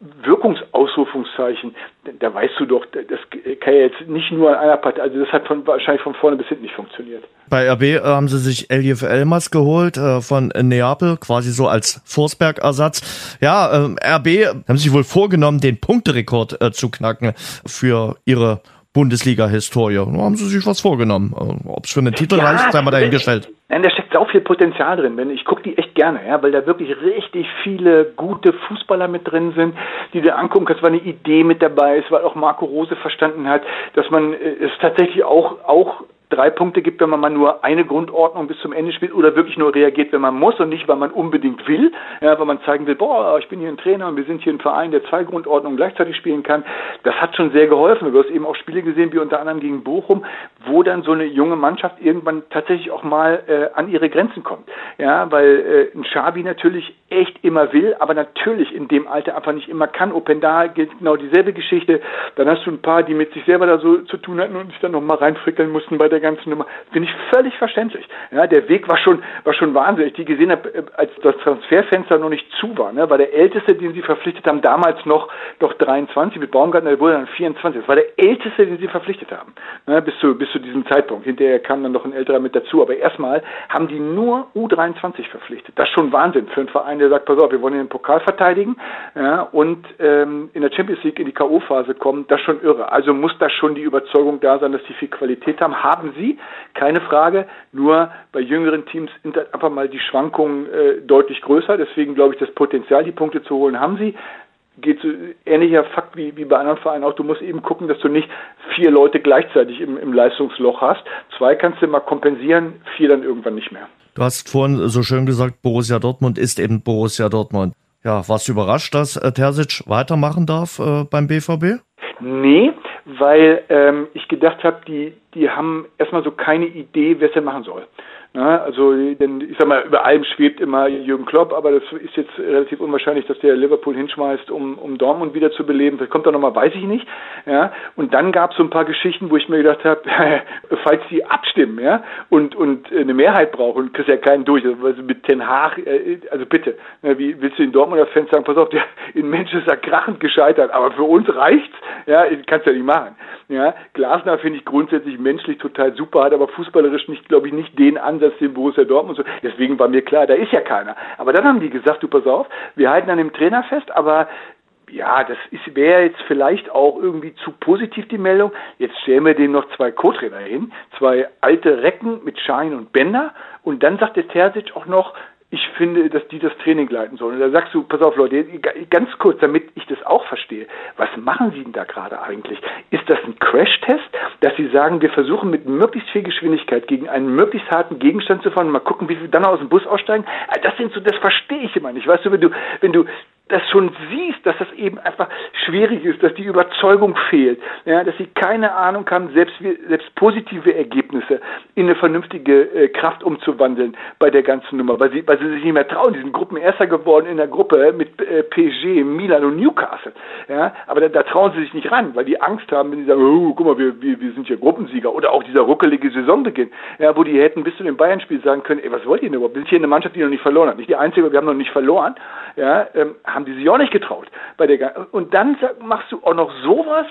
Wirkungsausrufungszeichen, da weißt du doch, das kann ja jetzt nicht nur an einer Partei, also das hat von, wahrscheinlich von vorne bis hinten nicht funktioniert. Bei RB äh, haben sie sich Elif Elmas geholt äh, von Neapel, quasi so als Forsberg-Ersatz. Ja, äh, RB haben sich wohl vorgenommen, den Punkterekord äh, zu knacken für ihre Bundesliga-Historie. Da haben sie sich was vorgenommen. Äh, Ob es für einen Titel ja, reicht, sei mal dahingestellt. Nein, da steckt auch viel Potenzial drin. Ich gucke die echt gerne, ja, weil da wirklich richtig viele gute Fußballer mit drin sind, die du angucken kannst, weil eine Idee mit dabei ist, weil auch Marco Rose verstanden hat, dass man äh, es tatsächlich auch, auch drei Punkte gibt, wenn man mal nur eine Grundordnung bis zum Ende spielt oder wirklich nur reagiert, wenn man muss und nicht, weil man unbedingt will, ja, weil man zeigen will, boah, ich bin hier ein Trainer und wir sind hier ein Verein, der zwei Grundordnungen gleichzeitig spielen kann. Das hat schon sehr geholfen. Du hast eben auch Spiele gesehen, wie unter anderem gegen Bochum, wo dann so eine junge Mannschaft irgendwann tatsächlich auch mal äh, an ihre Grenzen kommt. Ja, weil äh, ein Schabi natürlich echt immer will, aber natürlich in dem Alter einfach nicht immer kann. Openda gilt genau dieselbe Geschichte. Dann hast du ein paar, die mit sich selber da so zu tun hatten und sich dann noch mal reinfrickeln mussten bei der ganzen Nummer. Finde ich völlig verständlich. Ja, der Weg war schon, war schon wahnsinnig. Die gesehen habe, äh, als das Transferfenster noch nicht zu war, ne, war der älteste, den sie verpflichtet haben, damals noch, noch 23 mit Baumgartner, der wurde dann 24. Das war der älteste, den sie verpflichtet haben. Ne, bis zu, bis zu diesem Zeitpunkt. Hinterher kam dann noch ein älterer mit dazu. Aber erstmal haben die nur U23 verpflichtet. Das ist schon Wahnsinn für einen Verein, der sagt, pass auf, wir wollen den Pokal verteidigen ja, und ähm, in der Champions League in die K.O.-Phase kommen. Das ist schon irre. Also muss da schon die Überzeugung da sein, dass die viel Qualität haben. Haben sie, keine Frage. Nur bei jüngeren Teams sind halt einfach mal die Schwankungen äh, deutlich größer. Deswegen glaube ich, das Potenzial, die Punkte zu holen, haben sie geht so ähnlicher Fakt wie, wie bei anderen Vereinen auch. Du musst eben gucken, dass du nicht vier Leute gleichzeitig im, im Leistungsloch hast. Zwei kannst du mal kompensieren, vier dann irgendwann nicht mehr. Du hast vorhin so schön gesagt, Borussia Dortmund ist eben Borussia Dortmund. Ja, warst du überrascht, dass äh, Terzic weitermachen darf äh, beim BVB? Nee, weil ähm, ich gedacht habe, die, die haben erstmal so keine Idee, wer es denn machen soll. Na, also, denn ich sag mal, über allem schwebt immer Jürgen Klopp, aber das ist jetzt relativ unwahrscheinlich, dass der Liverpool hinschmeißt, um, um Dortmund wieder zu beleben. Das kommt da nochmal, weiß ich nicht. Ja, und dann gab es so ein paar Geschichten, wo ich mir gedacht habe, *laughs* falls die abstimmen, ja, und, und eine Mehrheit brauchen, kriegst ja keinen durch, also mit Ten Haag, äh, also bitte, wie willst du den Dortmunder Fans sagen, pass auf, der *laughs* in Manchester krachend gescheitert, aber für uns reicht's, ja, kannst ja nicht machen. Ja, Glasner finde ich grundsätzlich menschlich total super, hat aber fußballerisch nicht, glaube ich, nicht den Ansatz, den Borussia Dortmund so. Deswegen war mir klar, da ist ja keiner. Aber dann haben die gesagt, du pass auf, wir halten an dem Trainer fest, aber ja, das wäre jetzt vielleicht auch irgendwie zu positiv die Meldung. Jetzt stellen wir dem noch zwei Co-Trainer hin, zwei alte Recken mit Schein und Bänder. Und dann sagt der Terzic auch noch, ich finde, dass die das Training leiten sollen. Und da sagst du, pass auf Leute, ganz kurz, damit ich das auch verstehe, was machen Sie denn da gerade eigentlich? Ist das ein Crashtest, dass Sie sagen, wir versuchen mit möglichst viel Geschwindigkeit gegen einen möglichst harten Gegenstand zu fahren und mal gucken, wie wir dann aus dem Bus aussteigen? Ah, das sind so, das verstehe ich immer nicht. Weißt du, wenn du, wenn du das schon siehst, dass das eben einfach schwierig ist, dass die Überzeugung fehlt, ja, dass sie keine Ahnung haben, selbst, selbst positive Ergebnisse in eine vernünftige äh, Kraft umzuwandeln bei der ganzen Nummer, weil sie, weil sie sich nicht mehr trauen. Die sind Gruppenerster geworden in der Gruppe mit äh, PSG, Milan und Newcastle. Ja, aber da, da trauen sie sich nicht ran, weil die Angst haben, wenn sie sagen, oh, guck mal, wir, wir, wir sind hier Gruppensieger oder auch dieser ruckelige Saisonbeginn, ja, wo die hätten bis zu dem Bayern-Spiel sagen können, ey, was wollt ihr denn überhaupt? Wir sind hier eine Mannschaft, die noch nicht verloren hat. Nicht die einzige, wir haben noch nicht verloren, ja, ähm, haben die sich auch nicht getraut. Bei der, und dann machst du auch noch sowas.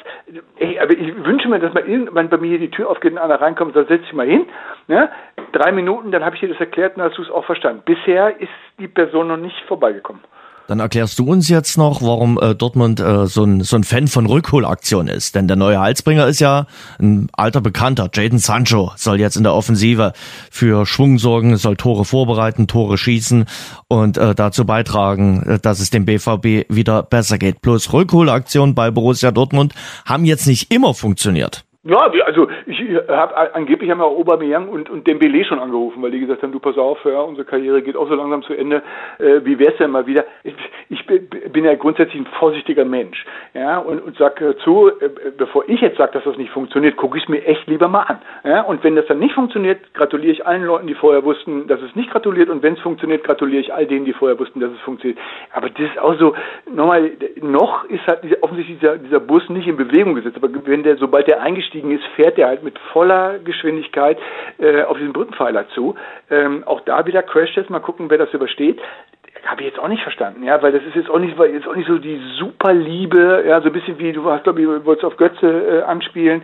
Ey, aber ich wünsche mir, dass mal irgendwann bei mir die Tür aufgeht und einer reinkommt, dann setz dich mal hin. Ne? Drei Minuten, dann habe ich dir das erklärt und hast du es auch verstanden. Bisher ist die Person noch nicht vorbeigekommen. Dann erklärst du uns jetzt noch, warum äh, Dortmund äh, so, ein, so ein Fan von Rückholaktionen ist. Denn der neue Halsbringer ist ja ein alter Bekannter. Jaden Sancho soll jetzt in der Offensive für Schwung sorgen, soll Tore vorbereiten, Tore schießen und äh, dazu beitragen, äh, dass es dem BVB wieder besser geht. Plus Rückholaktionen bei Borussia Dortmund haben jetzt nicht immer funktioniert. Ja, also ich habe angeblich haben wir Aubameyang und, und Dembele schon angerufen, weil die gesagt haben, du pass auf, ja, unsere Karriere geht auch so langsam zu Ende. Äh, wie wär's denn mal wieder? Ich, ich bin ja grundsätzlich ein vorsichtiger Mensch, ja, und, und sag zu, äh, bevor ich jetzt sage, dass das nicht funktioniert, gucke ich es mir echt lieber mal an. Ja, und wenn das dann nicht funktioniert, gratuliere ich allen Leuten, die vorher wussten, dass es nicht gratuliert, und wenn es funktioniert, gratuliere ich all denen, die vorher wussten, dass es funktioniert. Aber das ist auch so, nochmal, noch ist halt offensichtlich dieser, dieser Bus nicht in Bewegung gesetzt, aber wenn der, sobald der eingestiegen eingestiegen ist, fährt er halt mit voller Geschwindigkeit äh, auf diesen Brückenpfeiler zu. Ähm, auch da wieder Crashtest, mal gucken, wer das übersteht habe ich jetzt auch nicht verstanden, ja, weil das ist jetzt auch nicht, jetzt auch nicht so die Superliebe, ja, so ein bisschen wie du hast, glaube ich, wolltest auf Götze äh, anspielen.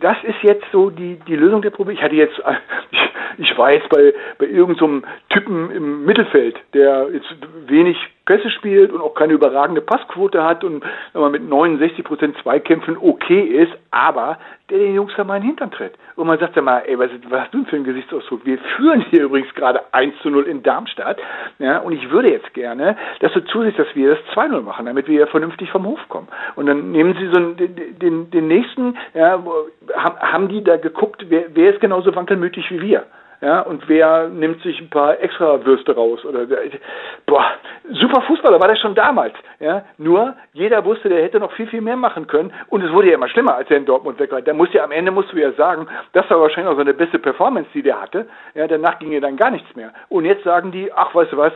Das ist jetzt so die, die Lösung der Probleme. Ich hatte jetzt, *laughs* ich, ich war bei, bei irgendeinem so Typen im Mittelfeld, der jetzt wenig Presse spielt und auch keine überragende Passquote hat und wenn man mit 69 Prozent Zweikämpfen okay ist, aber der den Jungs da mal in den Hintern tritt. Und man sagt ja mal, ey, was, was hast du denn für einen Gesichtsausdruck? Wir führen hier übrigens gerade 1 zu 0 in Darmstadt. Ja, und ich würde jetzt gerne, dass du zusiehst, dass wir das 2-0 machen, damit wir ja vernünftig vom Hof kommen. Und dann nehmen sie so einen, den, den, den nächsten, ja, haben, haben die da geguckt, wer, wer ist genauso wankelmütig wie wir? Ja, und wer nimmt sich ein paar extra Würste raus oder boah, super Fußballer war der schon damals, ja, nur jeder wusste, der hätte noch viel viel mehr machen können und es wurde ja immer schlimmer, als er in Dortmund weg war. Da muss ja am Ende musst du ja sagen, das war wahrscheinlich auch seine beste Performance, die der hatte. Ja, danach ging ja dann gar nichts mehr. Und jetzt sagen die, ach, weißt du was,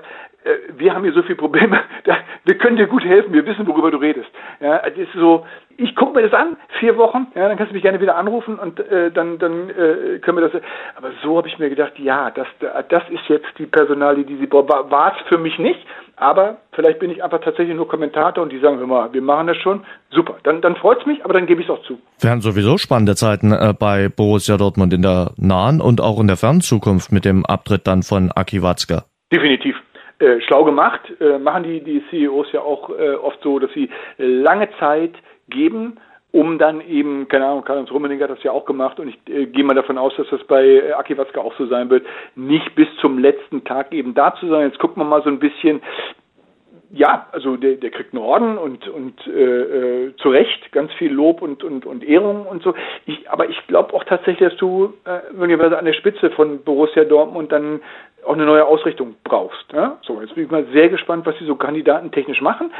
wir haben hier so viele Probleme, *laughs* wir können dir gut helfen, wir wissen, worüber du redest. Ja, das ist so, ich gucke mir das an, vier Wochen, ja, dann kannst du mich gerne wieder anrufen und äh, dann, dann äh, können wir das. Aber so habe ich mir gedacht, ja, das, das ist jetzt die Personalie, die sie braucht. War es für mich nicht, aber vielleicht bin ich einfach tatsächlich nur Kommentator und die sagen, hör mal, wir machen das schon. Super, dann, dann freut es mich, aber dann gebe ich es auch zu. Wir haben sowieso spannende Zeiten äh, bei Borussia Dortmund in der nahen und auch in der fernen Zukunft mit dem Abtritt dann von Aki Watzke. Definitiv. Äh, schlau gemacht, äh, machen die, die CEOs ja auch äh, oft so, dass sie lange Zeit geben, um dann eben, keine Ahnung, Karl-Heinz Rummening hat das ja auch gemacht und ich äh, gehe mal davon aus, dass das bei äh, Aki Watzke auch so sein wird, nicht bis zum letzten Tag eben da zu sein. Jetzt gucken wir mal so ein bisschen, ja, also der, der kriegt einen Orden und, und äh, äh, zu Recht ganz viel Lob und, und, und Ehrung und so. Ich, aber ich glaube auch tatsächlich, dass du äh, möglicherweise an der Spitze von Borussia Dortmund dann auch eine neue Ausrichtung brauchst. Ja? So, jetzt bin ich mal sehr gespannt, was sie so kandidatentechnisch machen.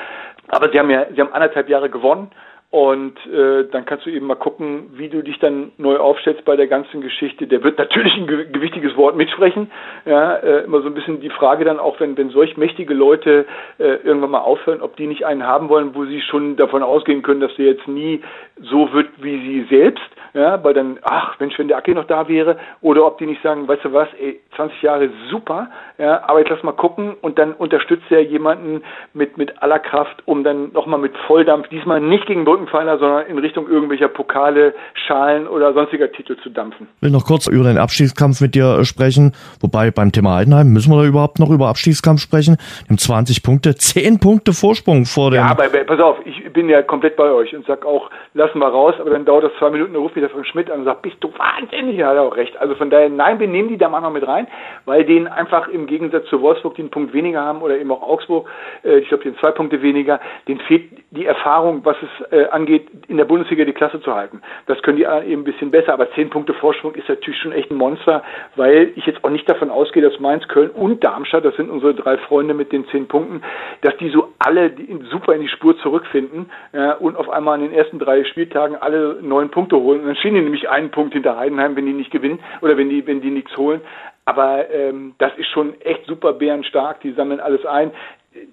Aber sie haben ja, sie haben anderthalb Jahre gewonnen. Und äh, dann kannst du eben mal gucken, wie du dich dann neu aufstellst bei der ganzen Geschichte. Der wird natürlich ein gewichtiges Wort mitsprechen. Ja, äh, immer so ein bisschen die Frage dann auch, wenn, wenn solch mächtige Leute äh, irgendwann mal aufhören, ob die nicht einen haben wollen, wo sie schon davon ausgehen können, dass der jetzt nie so wird wie sie selbst ja, weil dann, ach, Mensch, wenn der Aki noch da wäre, oder ob die nicht sagen, weißt du was, ey, 20 Jahre super, ja, aber jetzt lass mal gucken und dann unterstützt er jemanden mit, mit aller Kraft, um dann nochmal mit Volldampf, diesmal nicht gegen Brückenpfeiler, sondern in Richtung irgendwelcher Pokale, Schalen oder sonstiger Titel zu dampfen. Ich will noch kurz über den Abstiegskampf mit dir sprechen, wobei beim Thema Heidenheim müssen wir da überhaupt noch über Abstiegskampf sprechen. Wir haben 20 Punkte, *laughs* 10 Punkte Vorsprung vor dem... Ja, aber pass auf, ich bin ja komplett bei euch und sag auch, lassen wir raus, aber dann dauert das zwei Minuten, dann ruft mich der Frank Schmidt an und sagt, bist du wahnsinnig? Ja, hat er auch recht. Also von daher, nein, wir nehmen die da mal noch mit rein, weil denen einfach im Gegensatz zu Wolfsburg, die einen Punkt weniger haben, oder eben auch Augsburg, äh, ich glaube, die haben zwei Punkte weniger, denen fehlt die Erfahrung, was es äh, angeht, in der Bundesliga die Klasse zu halten. Das können die eben ein bisschen besser, aber zehn Punkte Vorsprung ist natürlich schon echt ein Monster, weil ich jetzt auch nicht davon ausgehe, dass Mainz, Köln und Darmstadt, das sind unsere drei Freunde mit den zehn Punkten, dass die so alle super in die Spur zurückfinden äh, und auf einmal in den ersten drei Spieltagen alle neun Punkte holen. Dann stehen die nämlich einen Punkt hinter Heidenheim, wenn die nicht gewinnen oder wenn die, wenn die nichts holen. Aber ähm, das ist schon echt super bärenstark. Die sammeln alles ein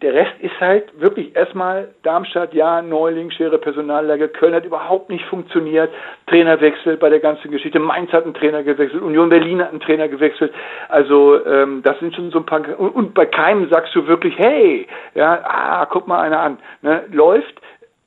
der Rest ist halt wirklich erstmal Darmstadt, ja, Neuling, schwere Personallage. Köln hat überhaupt nicht funktioniert. Trainerwechsel bei der ganzen Geschichte. Mainz hat einen Trainer gewechselt. Union Berlin hat einen Trainer gewechselt. Also, ähm, das sind schon so ein paar, und, und bei keinem sagst du wirklich, hey, ja, ah, guck mal einer an. Ne? Läuft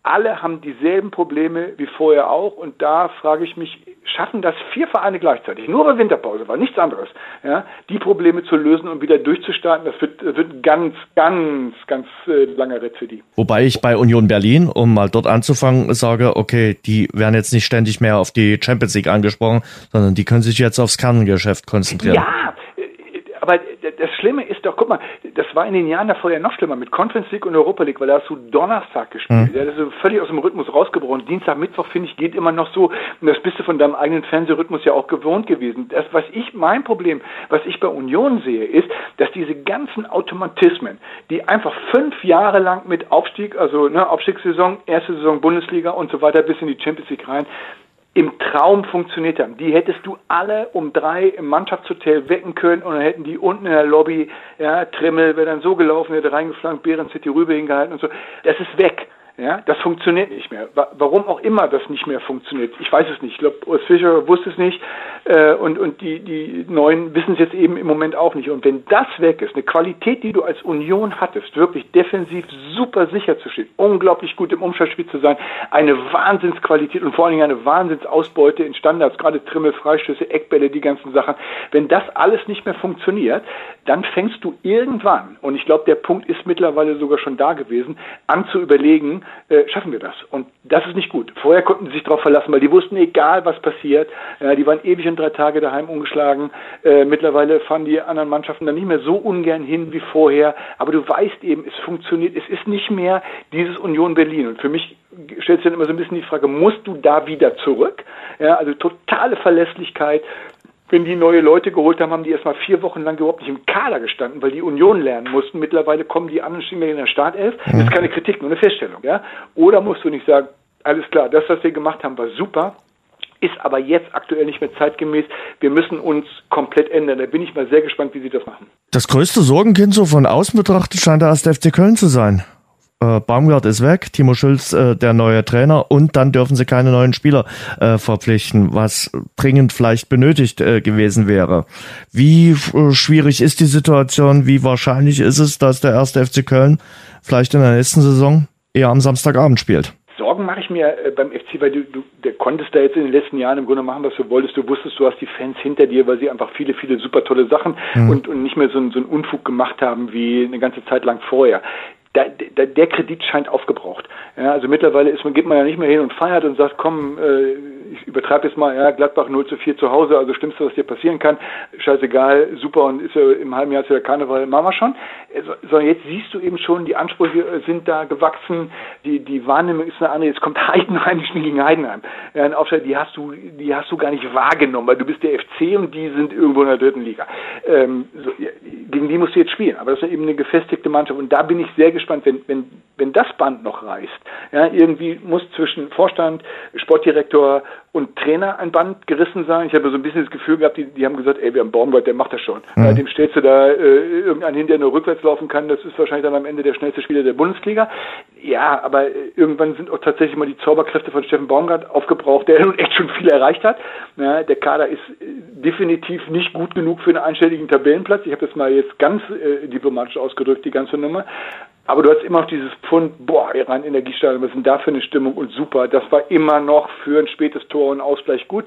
alle haben dieselben Probleme wie vorher auch und da frage ich mich, schaffen das vier Vereine gleichzeitig, nur bei Winterpause war nichts anderes, ja, die Probleme zu lösen und wieder durchzustarten, das wird, wird ein ganz, ganz, ganz äh, langer die. Wobei ich bei Union Berlin, um mal dort anzufangen, sage, okay, die werden jetzt nicht ständig mehr auf die Champions League angesprochen, sondern die können sich jetzt aufs Kerngeschäft konzentrieren. Ja, das Schlimme ist doch, guck mal, das war in den Jahren davor ja noch schlimmer mit Conference League und Europa League, weil da hast du Donnerstag gespielt. Mhm. Ja, das ist völlig aus dem Rhythmus rausgebrochen. Dienstag, Mittwoch, finde ich, geht immer noch so. Und das bist du von deinem eigenen Fernsehrhythmus ja auch gewohnt gewesen. Das, was ich, mein Problem, was ich bei Union sehe, ist, dass diese ganzen Automatismen, die einfach fünf Jahre lang mit Aufstieg, also ne, Aufstiegssaison, erste Saison Bundesliga und so weiter bis in die Champions League rein, im Traum funktioniert haben. Die hättest du alle um drei im Mannschaftshotel wecken können und dann hätten die unten in der Lobby, ja, Trimmel wäre dann so gelaufen, hätte reingeflankt, Behrens hätte die Rübe hingehalten und so. Das ist weg. Ja, das funktioniert nicht mehr. Warum auch immer das nicht mehr funktioniert. Ich weiß es nicht. Ich glaube, Urs Fischer wusste es nicht äh, und, und die, die Neuen wissen es jetzt eben im Moment auch nicht. Und wenn das weg ist, eine Qualität, die du als Union hattest, wirklich defensiv super sicher zu stehen, unglaublich gut im Umschaltspiel zu sein, eine Wahnsinnsqualität und vor allen Dingen eine Wahnsinnsausbeute in Standards, gerade Trimmel, Freistöße, Eckbälle, die ganzen Sachen. Wenn das alles nicht mehr funktioniert, dann fängst du irgendwann, und ich glaube, der Punkt ist mittlerweile sogar schon da gewesen, an zu überlegen, äh, schaffen wir das? Und das ist nicht gut. Vorher konnten sie sich darauf verlassen, weil die wussten, egal was passiert, äh, die waren ewig und drei Tage daheim ungeschlagen. Äh, mittlerweile fahren die anderen Mannschaften dann nicht mehr so ungern hin wie vorher. Aber du weißt eben, es funktioniert. Es ist nicht mehr dieses Union Berlin. Und für mich stellt sich dann immer so ein bisschen die Frage, musst du da wieder zurück? Ja, also totale Verlässlichkeit, wenn die neue Leute geholt haben, haben die erstmal vier Wochen lang überhaupt nicht im Kader gestanden, weil die Union lernen mussten. Mittlerweile kommen die anderen stehen in der Startelf. Das ist keine Kritik, nur eine Feststellung. Ja? Oder musst du nicht sagen, alles klar, das, was wir gemacht haben, war super, ist aber jetzt aktuell nicht mehr zeitgemäß. Wir müssen uns komplett ändern. Da bin ich mal sehr gespannt, wie sie das machen. Das größte Sorgenkind so von außen betrachtet scheint der erste FC Köln zu sein äh, Baumgart ist weg, Timo Schulz äh, der neue Trainer und dann dürfen sie keine neuen Spieler äh, verpflichten, was dringend vielleicht benötigt äh, gewesen wäre. Wie äh, schwierig ist die Situation? Wie wahrscheinlich ist es, dass der erste FC Köln vielleicht in der nächsten Saison eher am Samstagabend spielt? Sorgen mache ich mir äh, beim FC, weil du, du der konntest da jetzt in den letzten Jahren im Grunde machen, was du wolltest. Du wusstest, du hast die Fans hinter dir, weil sie einfach viele, viele super tolle Sachen mhm. und, und nicht mehr so, so einen Unfug gemacht haben wie eine ganze Zeit lang vorher der, der, der Kredit scheint aufgebraucht. Ja, also mittlerweile ist man, geht man ja nicht mehr hin und feiert und sagt, komm, äh, ich übertreibe jetzt mal, ja, Gladbach 0 zu 4 zu Hause, also Schlimmste, was dir passieren kann, scheißegal, super und ist ja im halben Jahr zu der Karneval, machen wir schon. Sondern jetzt siehst du eben schon, die Ansprüche sind da gewachsen, die, die Wahrnehmung ist eine andere, jetzt kommt *laughs* Heidenheim, die spielen gegen Heidenheim. Ja, eine Aufstellung, die hast du, die hast du gar nicht wahrgenommen, weil du bist der FC und die sind irgendwo in der dritten Liga. Ähm, so, gegen die musst du jetzt spielen, aber das ist eben eine gefestigte Mannschaft und da bin ich sehr gespannt, wenn, wenn, wenn das Band noch reißt. Ja, irgendwie muss zwischen Vorstand, Sportdirektor und Trainer ein Band gerissen sein. Ich habe so ein bisschen das Gefühl gehabt, die, die haben gesagt, ey, wir haben Baumgart, der macht das schon. Mhm. dem stellst du da äh, irgendeinen hin, der nur rückwärts laufen kann. Das ist wahrscheinlich dann am Ende der schnellste Spieler der Bundesliga. Ja, aber äh, irgendwann sind auch tatsächlich mal die Zauberkräfte von Steffen Baumgart aufgebraucht, der *laughs* nun echt schon viel erreicht hat. Ja, der Kader ist äh, definitiv nicht gut genug für einen einstelligen Tabellenplatz. Ich habe das mal jetzt ganz äh, diplomatisch ausgedrückt, die ganze Nummer. Aber du hast immer noch dieses Pfund, boah, rein Energiestadion, was ist denn da für eine Stimmung und super. Das war immer noch für ein spätes Tor und Ausgleich gut.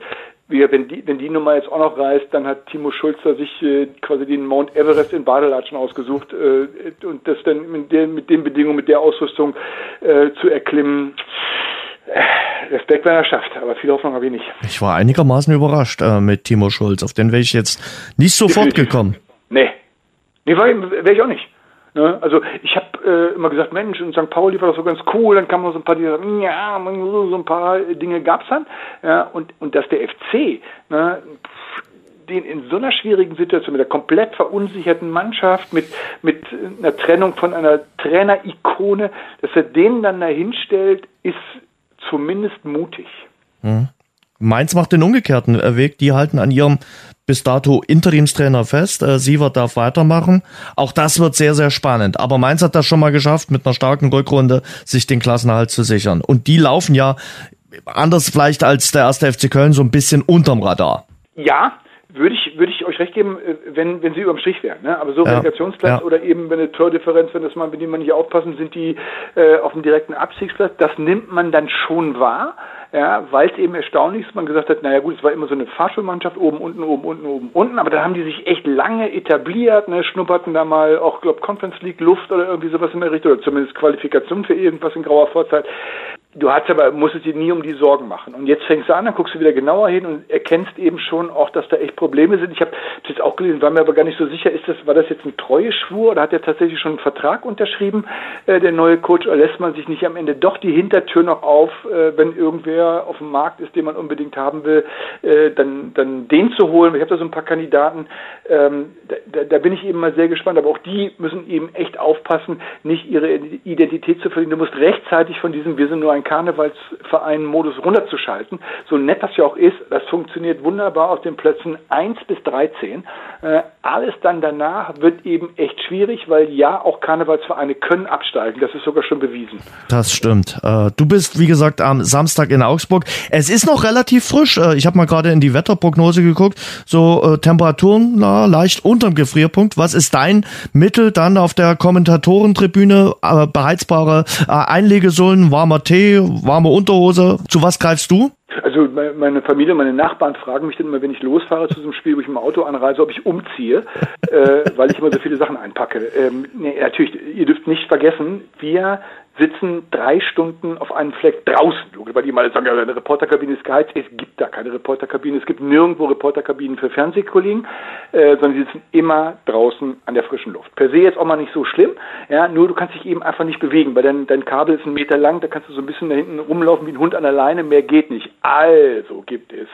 Wenn, die, wenn die Nummer jetzt auch noch reißt, dann hat Timo Schulzer sich äh, quasi den Mount Everest in Badelatschen ausgesucht äh, und das dann mit, der, mit den Bedingungen, mit der Ausrüstung äh, zu erklimmen. Äh, Respekt, wenn er schafft, aber viel Hoffnung habe ich nicht. Ich war einigermaßen überrascht äh, mit Timo Schulz. Auf den wäre ich jetzt nicht sofort Definitiv. gekommen. Nee. Nee, wäre ich auch nicht. Ne? Also ich habe äh, immer gesagt, Mensch, in St. Pauli war das so ganz cool, dann kam noch so ein paar, die sagen, ja, so ein paar Dinge gab's dann. Ja, und, und dass der FC, ne, den in so einer schwierigen Situation mit der komplett verunsicherten Mannschaft, mit, mit einer Trennung von einer Trainerikone, dass er den dann dahin stellt, ist zumindest mutig. Mhm. Mainz macht den umgekehrten Weg. Die halten an ihrem bis dato Interimstrainer fest. Äh, Sievert darf weitermachen. Auch das wird sehr, sehr spannend. Aber Mainz hat das schon mal geschafft, mit einer starken Rückrunde sich den Klassenerhalt zu sichern. Und die laufen ja anders vielleicht als der erste FC Köln so ein bisschen unterm Radar. Ja, würde ich, würde ich euch recht geben, äh, wenn, wenn sie überm Strich wären. Ne? Aber so ja, Relegationsplatz ja. oder eben wenn eine Tordifferenz, wenn das mal, wenn die man nicht aufpassen, sind die äh, auf dem direkten Abstiegsplatz. Das nimmt man dann schon wahr ja, weil es eben erstaunlich ist, man gesagt hat, naja gut, es war immer so eine Fahrschulmannschaft, oben, unten, oben, unten, oben, unten, aber da haben die sich echt lange etabliert, ne, schnupperten da mal auch, glaube Conference League Luft oder irgendwie sowas in der Richtung, oder zumindest Qualifikation für irgendwas in grauer Vorzeit. Du hast aber, musstest dir nie um die Sorgen machen. Und jetzt fängst du an, dann guckst du wieder genauer hin und erkennst eben schon auch, dass da echt Probleme sind. Ich habe das jetzt auch gelesen, war mir aber gar nicht so sicher, ist das, war das jetzt ein Treueschwur oder hat er tatsächlich schon einen Vertrag unterschrieben, äh, der neue Coach, oder lässt man sich nicht am Ende doch die Hintertür noch auf, äh, wenn irgendwer auf dem Markt ist, den man unbedingt haben will, äh, dann, dann den zu holen. Ich habe da so ein paar Kandidaten, ähm, da, da bin ich eben mal sehr gespannt, aber auch die müssen eben echt aufpassen, nicht ihre Identität zu verlieren. Du musst rechtzeitig von diesem Wir sind nur ein meinen Karnevalsverein-Modus runterzuschalten. So nett das ja auch ist, das funktioniert wunderbar auf den Plätzen 1 bis 13. Äh, alles dann danach wird eben echt schwierig, weil ja, auch Karnevalsvereine können absteigen. Das ist sogar schon bewiesen. Das stimmt. Äh, du bist, wie gesagt, am Samstag in Augsburg. Es ist noch relativ frisch. Äh, ich habe mal gerade in die Wetterprognose geguckt. So äh, Temperaturen na, leicht unterm Gefrierpunkt. Was ist dein Mittel dann auf der Kommentatorentribüne? Äh, beheizbare äh, Einlegesohlen, warmer Tee, warme Unterhose. Zu was greifst du? Also meine Familie, meine Nachbarn fragen mich dann immer, wenn ich losfahre zu diesem Spiel, wo ich im Auto anreise, ob ich umziehe, äh, weil ich immer so viele Sachen einpacke. Ähm, nee, natürlich, ihr dürft nicht vergessen, wir sitzen drei Stunden auf einem Fleck draußen. Weil die mal sagen, ja, eine Reporterkabine ist geheizt. Es gibt da keine Reporterkabine. Es gibt nirgendwo Reporterkabinen für Fernsehkollegen, äh, sondern die sitzen immer draußen an der frischen Luft. Per se jetzt auch mal nicht so schlimm, ja, nur du kannst dich eben einfach nicht bewegen, weil dein, dein Kabel ist einen Meter lang, da kannst du so ein bisschen da hinten rumlaufen wie ein Hund an der Leine, mehr geht nicht. Also gibt es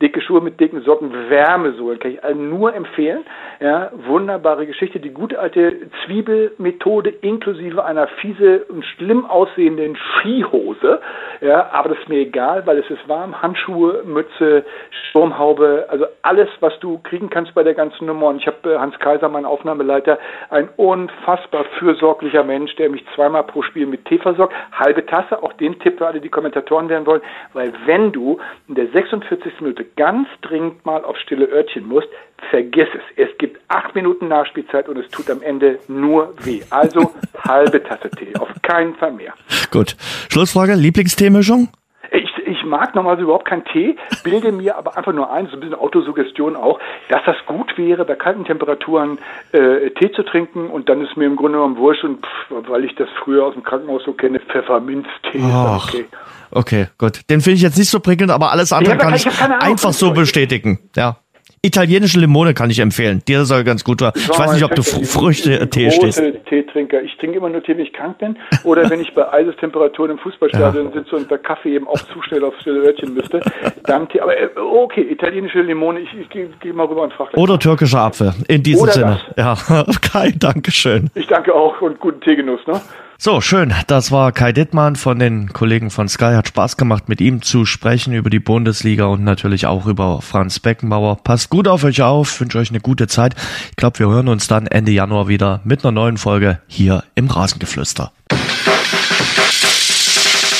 dicke Schuhe mit dicken Socken, Wärmesohlen, kann ich allen nur empfehlen. Ja, wunderbare Geschichte, die gute alte Zwiebelmethode inklusive einer fiese und schlimm aussehenden Skihose. Ja, aber das ist mir egal, weil es ist warm. Handschuhe, Mütze, Sturmhaube, also alles, was du kriegen kannst bei der ganzen Nummer. Und ich habe äh, Hans Kaiser, mein Aufnahmeleiter, ein unfassbar fürsorglicher Mensch, der mich zweimal pro Spiel mit Tee versorgt. Halbe Tasse, auch den Tipp für alle, die Kommentatoren werden wollen, weil wenn du in der 46. Minute ganz dringend mal auf stille Örtchen musst, vergiss es. Es gibt acht Minuten Nachspielzeit und es tut am Ende nur weh. Also *laughs* halbe Tasse Tee, auf keinen Fall mehr. Gut. Schlussfrage, Lieblingsteemischung? Ich, ich mag normalerweise überhaupt keinen Tee, bilde *laughs* mir aber einfach nur ein, so ein bisschen Autosuggestion auch, dass das gut wäre, bei kalten Temperaturen äh, Tee zu trinken und dann ist mir im Grunde genommen wurscht und pff, weil ich das früher aus dem Krankenhaus so kenne, Pfefferminztee. Ach, okay. okay, gut. Den finde ich jetzt nicht so prickelnd, aber alles andere ja, kann ich, ich einfach so bestätigen. Ja. Italienische Limone kann ich empfehlen. Der soll ganz gut war. Ich weiß nicht, ob du Früchte-Tee stehst. Teetrinker. Ich trinke immer nur Tee, wenn ich krank bin. Oder wenn ich bei Eisestemperaturen im Fußballstadion ja. sitze und der Kaffee eben auch zu schnell auf stille Örtchen müsste. Dann Tee. Aber äh, okay, italienische Limone. Ich, ich gehe geh mal rüber und frage. Oder türkischer Apfel. In diesem Oder Sinne. Das. Ja, *laughs* Kai, Dankeschön. Ich danke auch und guten Teegenuss. Ne? So, schön. Das war Kai Dittmann von den Kollegen von Sky. Hat Spaß gemacht, mit ihm zu sprechen über die Bundesliga und natürlich auch über Franz Beckenbauer. Passt gut auf euch auf, wünsche euch eine gute Zeit. Ich glaube, wir hören uns dann Ende Januar wieder mit einer neuen Folge hier im Rasengeflüster.